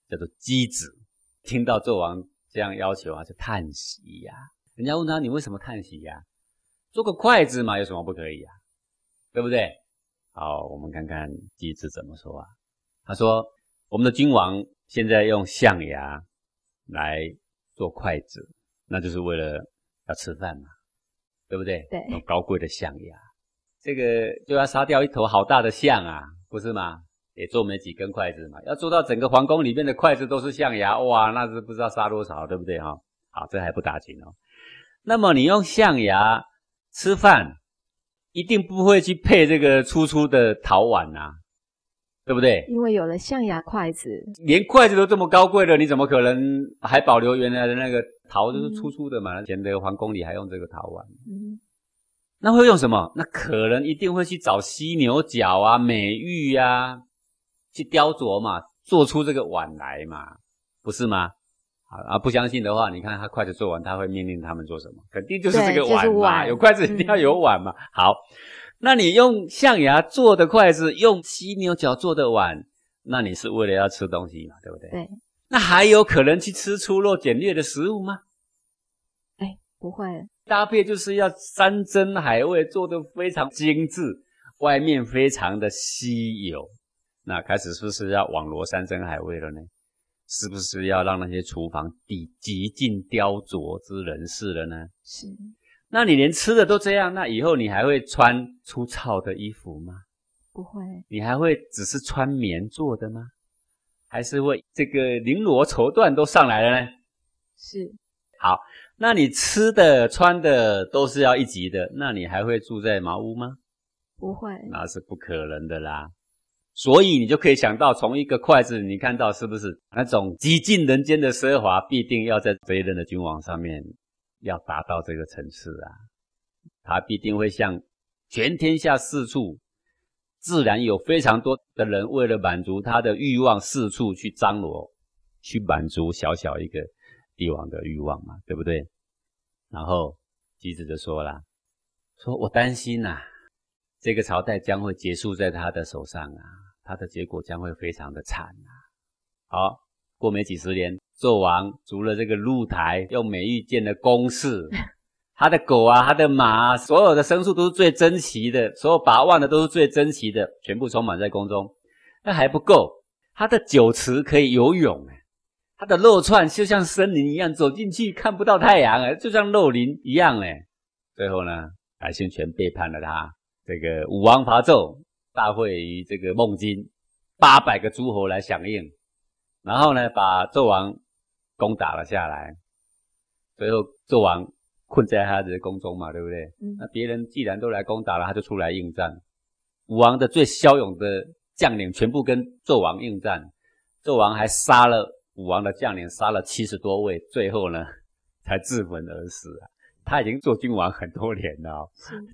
叫做箕子，听到纣王这样要求啊，就叹息呀。人家问他你为什么叹息呀？做个筷子嘛，有什么不可以呀？对不对？好，我们看看箕子怎么说啊？他说我们的君王。现在用象牙来做筷子，那就是为了要吃饭嘛，对不对？对，用高贵的象牙，这个就要杀掉一头好大的象啊，不是吗？也做没几根筷子嘛，要做到整个皇宫里面的筷子都是象牙，哇，那是不知道杀多少，对不对哈？好，这还不打紧哦。那么你用象牙吃饭，一定不会去配这个粗粗的陶碗呐。对不对？因为有了象牙筷子，连筷子都这么高贵了，你怎么可能还保留原来的那个陶，就是粗粗的嘛？以前的皇宫里还用这个陶碗。嗯，那会用什么？那可能一定会去找犀牛角啊、美玉呀，去雕琢嘛，做出这个碗来嘛，不是吗？啊啊！不相信的话，你看他筷子做完，他会命令他们做什么？肯定就是这个碗嘛，有筷子一定要有碗嘛。好。那你用象牙做的筷子，用犀牛角做的碗，那你是为了要吃东西嘛，对不对？对。那还有可能去吃粗陋简略的食物吗？哎，不会。搭配就是要山珍海味，做的非常精致，外面非常的稀有。那开始是不是要网罗山珍海味了呢？是不是要让那些厨房底极尽雕琢之人士了呢？是。那你连吃的都这样，那以后你还会穿粗糙的衣服吗？不会。你还会只是穿棉做的吗？还是会这个绫罗绸缎都上来了呢？是。好，那你吃的穿的都是要一级的，那你还会住在茅屋吗？不会。那是不可能的啦。所以你就可以想到，从一个筷子，你看到是不是那种极尽人间的奢华，必定要在这一任的君王上面。要达到这个层次啊，他必定会向全天下四处，自然有非常多的人为了满足他的欲望，四处去张罗，去满足小小一个帝王的欲望嘛，对不对？然后姬子就说了：“说我担心呐，这个朝代将会结束在他的手上啊，他的结果将会非常的惨啊。”好，过没几十年。纣王除了这个露台，用美玉建的宫室，他的狗啊，他的马，所有的牲畜都是最珍奇的，所有把玩的都是最珍奇的，全部充满在宫中。那还不够，他的酒池可以游泳，他的肉串就像森林一样，走进去看不到太阳，哎，就像肉林一样，哎。最后呢，百姓全背叛了他。这个武王伐纣，大会于这个孟津，八百个诸侯来响应，然后呢，把纣王。攻打了下来，最后纣王困在他的宫中嘛，对不对？那别人既然都来攻打了，他就出来应战。武王的最骁勇的将领全部跟纣王应战，纣王还杀了武王的将领，杀了七十多位，最后呢才自刎而死啊！他已经做君王很多年了，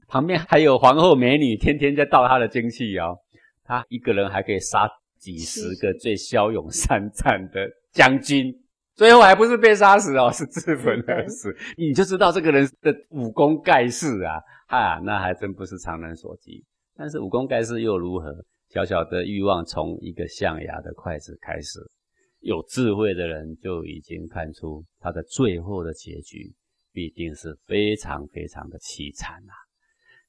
旁边还有皇后美女天天在盗他的精气哦。他一个人还可以杀几十个最骁勇善战的将军。最后还不是被杀死哦，是自焚而死。你就知道这个人的武功盖世啊，哈，那还真不是常人所及。但是武功盖世又如何？小小的欲望从一个象牙的筷子开始，有智慧的人就已经看出他的最后的结局必定是非常非常的凄惨啊！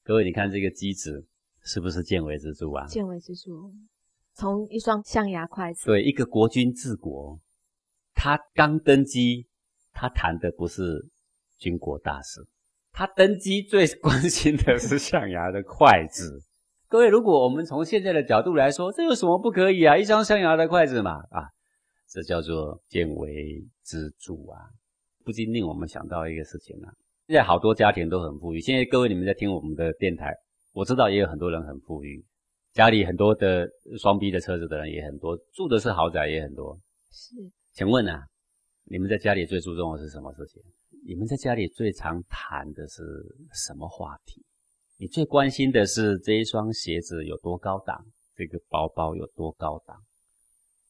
各位，你看这个机子是不是见微知著啊？见微知著，从一双象牙筷子。对，一个国君治国，他刚登基，他谈的不是军国大事，他登基最关心的是象牙的筷子。各位，如果我们从现在的角度来说，这有什么不可以啊？一双象牙的筷子嘛，啊，这叫做见微知著啊，不禁令我们想到一个事情啊。现在好多家庭都很富裕，现在各位你们在听我们的电台，我知道也有很多人很富裕，家里很多的双 B 的车子的人也很多，住的是豪宅也很多。是，请问啊，你们在家里最注重的是什么事情？你们在家里最常谈的是什么话题？你最关心的是这一双鞋子有多高档，这个包包有多高档，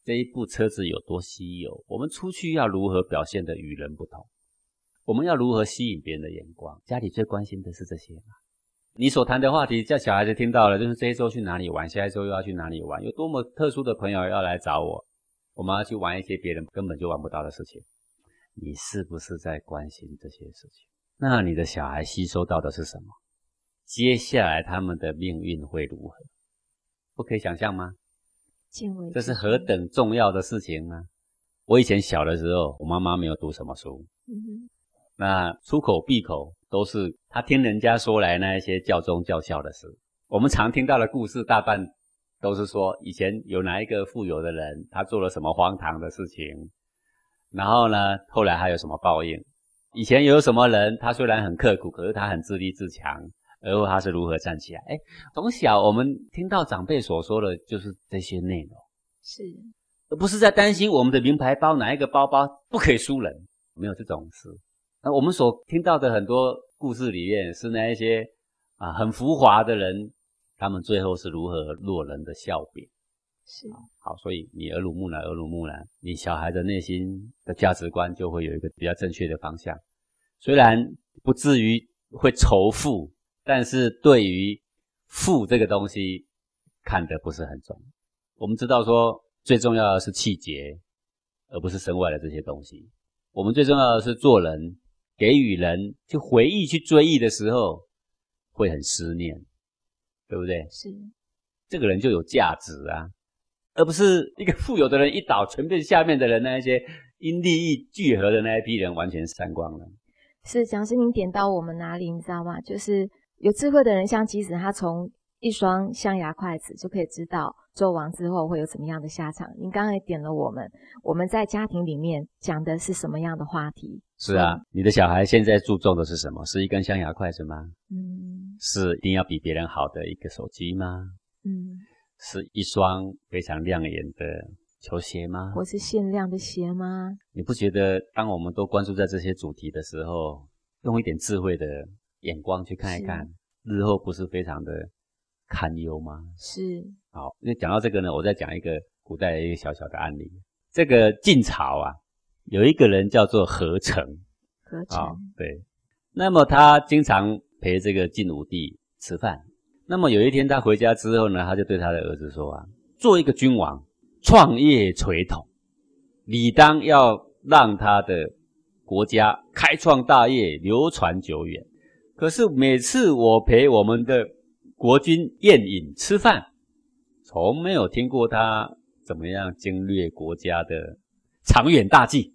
这一部车子有多稀有？我们出去要如何表现的与人不同？我们要如何吸引别人的眼光？家里最关心的是这些吗？你所谈的话题，叫小孩子听到了，就是这一周去哪里玩，下一周又要去哪里玩？有多么特殊的朋友要来找我，我们要去玩一些别人根本就玩不到的事情。你是不是在关心这些事情？那你的小孩吸收到的是什么？接下来他们的命运会如何？不可以想象吗？这是何等重要的事情呢？我以前小的时候，我妈妈没有读什么书，嗯那出口闭口都是她听人家说来那一些教宗教孝的事。我们常听到的故事，大半都是说以前有哪一个富有的人，他做了什么荒唐的事情，然后呢，后来还有什么报应？以前有什么人，他虽然很刻苦，可是他很自立自强。而后他是如何站起来？哎，从小我们听到长辈所说的就是这些内容，是，而不是在担心我们的名牌包哪一个包包不可以输人，没有这种事。那我们所听到的很多故事里面，是那一些啊很浮华的人，他们最后是如何落人的笑柄。是，好，所以你耳濡目染，耳濡目染，你小孩的内心的价值观就会有一个比较正确的方向，虽然不至于会仇富。但是对于富这个东西，看得不是很重。我们知道说，最重要的是气节，而不是身外的这些东西。我们最重要的是做人，给予人去回忆、去追忆的时候，会很思念，对不对？是，这个人就有价值啊，而不是一个富有的人一倒，全被下面的人那一些因利益聚合的那一批人完全删光了。是，讲师您点到我们哪里，你知道吗？就是。有智慧的人，像机子，他从一双象牙筷子就可以知道纣王之后会有怎么样的下场。您刚才点了我们，我们在家庭里面讲的是什么样的话题？是啊，你的小孩现在注重的是什么？是一根象牙筷子吗？嗯。是一定要比别人好的一个手机吗？嗯。是一双非常亮眼的球鞋吗？或是限量的鞋吗？你不觉得，当我们都关注在这些主题的时候，用一点智慧的？眼光去看一看，日后不是非常的堪忧吗？是。好，那讲到这个呢，我再讲一个古代的一个小小的案例。这个晋朝啊，有一个人叫做何成。何成。对。那么他经常陪这个晋武帝吃饭。那么有一天他回家之后呢，他就对他的儿子说啊：“做一个君王，创业垂统，理当要让他的国家开创大业，流传久远。”可是每次我陪我们的国君宴饮吃饭，从没有听过他怎么样经略国家的长远大计。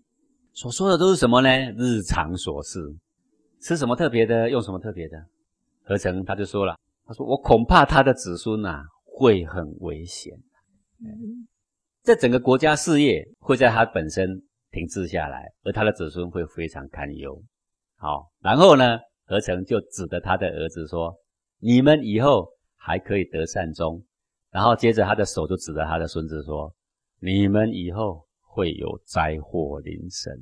所说的都是什么呢？日常琐事。吃什么特别的？用什么特别的？何成他就说了：“他说我恐怕他的子孙呐会很危险，这整个国家事业会在他本身停滞下来，而他的子孙会非常堪忧。好，然后呢？”何成就指着他的儿子说：“你们以后还可以得善终。”然后接着他的手就指着他的孙子说：“你们以后会有灾祸临身。”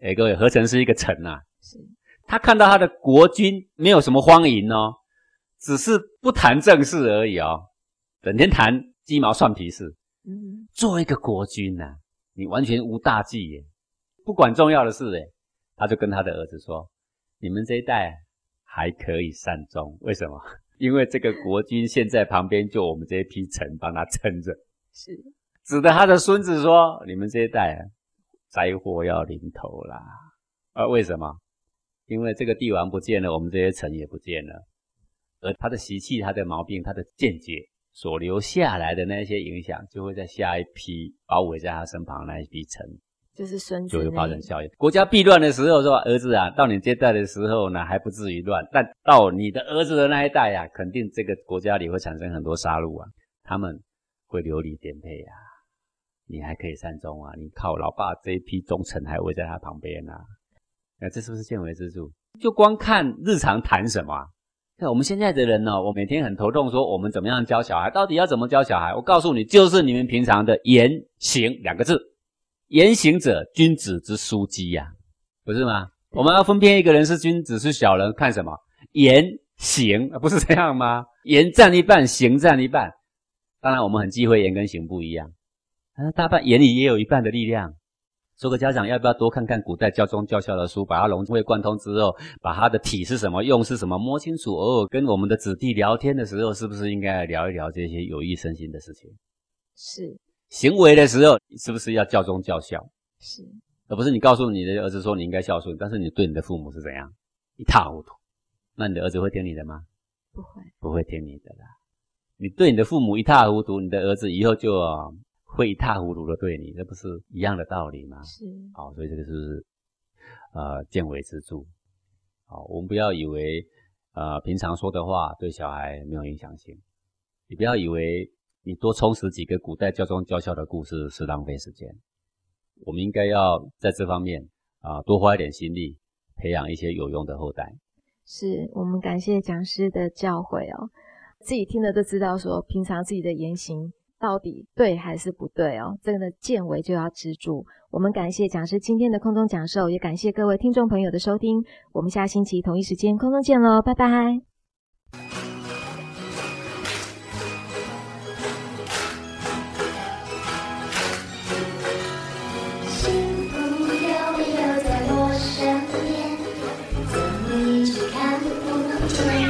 哎，各位，何成是一个臣呐，是他看到他的国君没有什么荒淫哦，只是不谈正事而已哦，整天谈鸡毛蒜皮事。嗯，做一个国君呐，你完全无大计耶，不管重要的事哎，他就跟他的儿子说。你们这一代还可以善终，为什么？因为这个国君现在旁边就我们这一批臣帮他撑着，是指的他的孙子说：“你们这一代灾祸要临头啦！”啊，为什么？因为这个帝王不见了，我们这些臣也不见了，而他的习气、他的毛病、他的见解所留下来的那些影响，就会在下一批包围在他身旁那一批臣，就是孙子就会发生效应。国家必乱的时候，说儿子啊，到你这代的时候呢，还不至于乱，但到你的儿子的那一代呀、肯定这个国家里会产生很多杀戮啊，他们会流离颠沛啊，你还可以善终啊，你靠老爸这一批忠臣还围在他旁边啊，那这是不是见微知著？就光看日常谈什么啊、看我们现在的人呢、我每天很头痛，说我们怎么样教小孩，到底要怎么教小孩？我告诉你，就是你们平常的言行两个字，言行者，君子之枢机呀、不是吗？我们要分辨一个人是君子是小人，看什么？言行，不是这样吗？言占一半，行占一半。当然，我们很忌讳言跟行不一样，啊，大半言里也有一半的力量。做个家长要不要多看看古代教宗教校的书，把它融会贯通之后，把它的体是什么、用是什么摸清楚。偶尔跟我们的子弟聊天的时候，是不是应该聊一聊这些有益身心的事情？是行为的时候，是不是要教忠教孝？是而不是你告诉你的儿子说你应该孝顺，但是你对你的父母是怎样一塌糊涂？那你的儿子会听你的吗？不会不会听你的啦。你对你的父母一塌糊涂，你的儿子以后就、啊会一塌糊涂的对你，这不是一样的道理吗？是好，所以这个是呃见微知著。好，我们不要以为呃平常说的话对小孩没有影响性，你不要以为你多充实几个古代教宗教校的故事是浪费时间。我们应该要在这方面啊、多花一点心力，培养一些有用的后代。是，我们感谢讲师的教诲哦，自己听了都知道说，平常自己的言行到底对还是不对哦，这个呢见微就要知著。我们感谢讲师今天的空中讲授，也感谢各位听众朋友的收听，我们下星期同一时间空中见喽，拜拜。不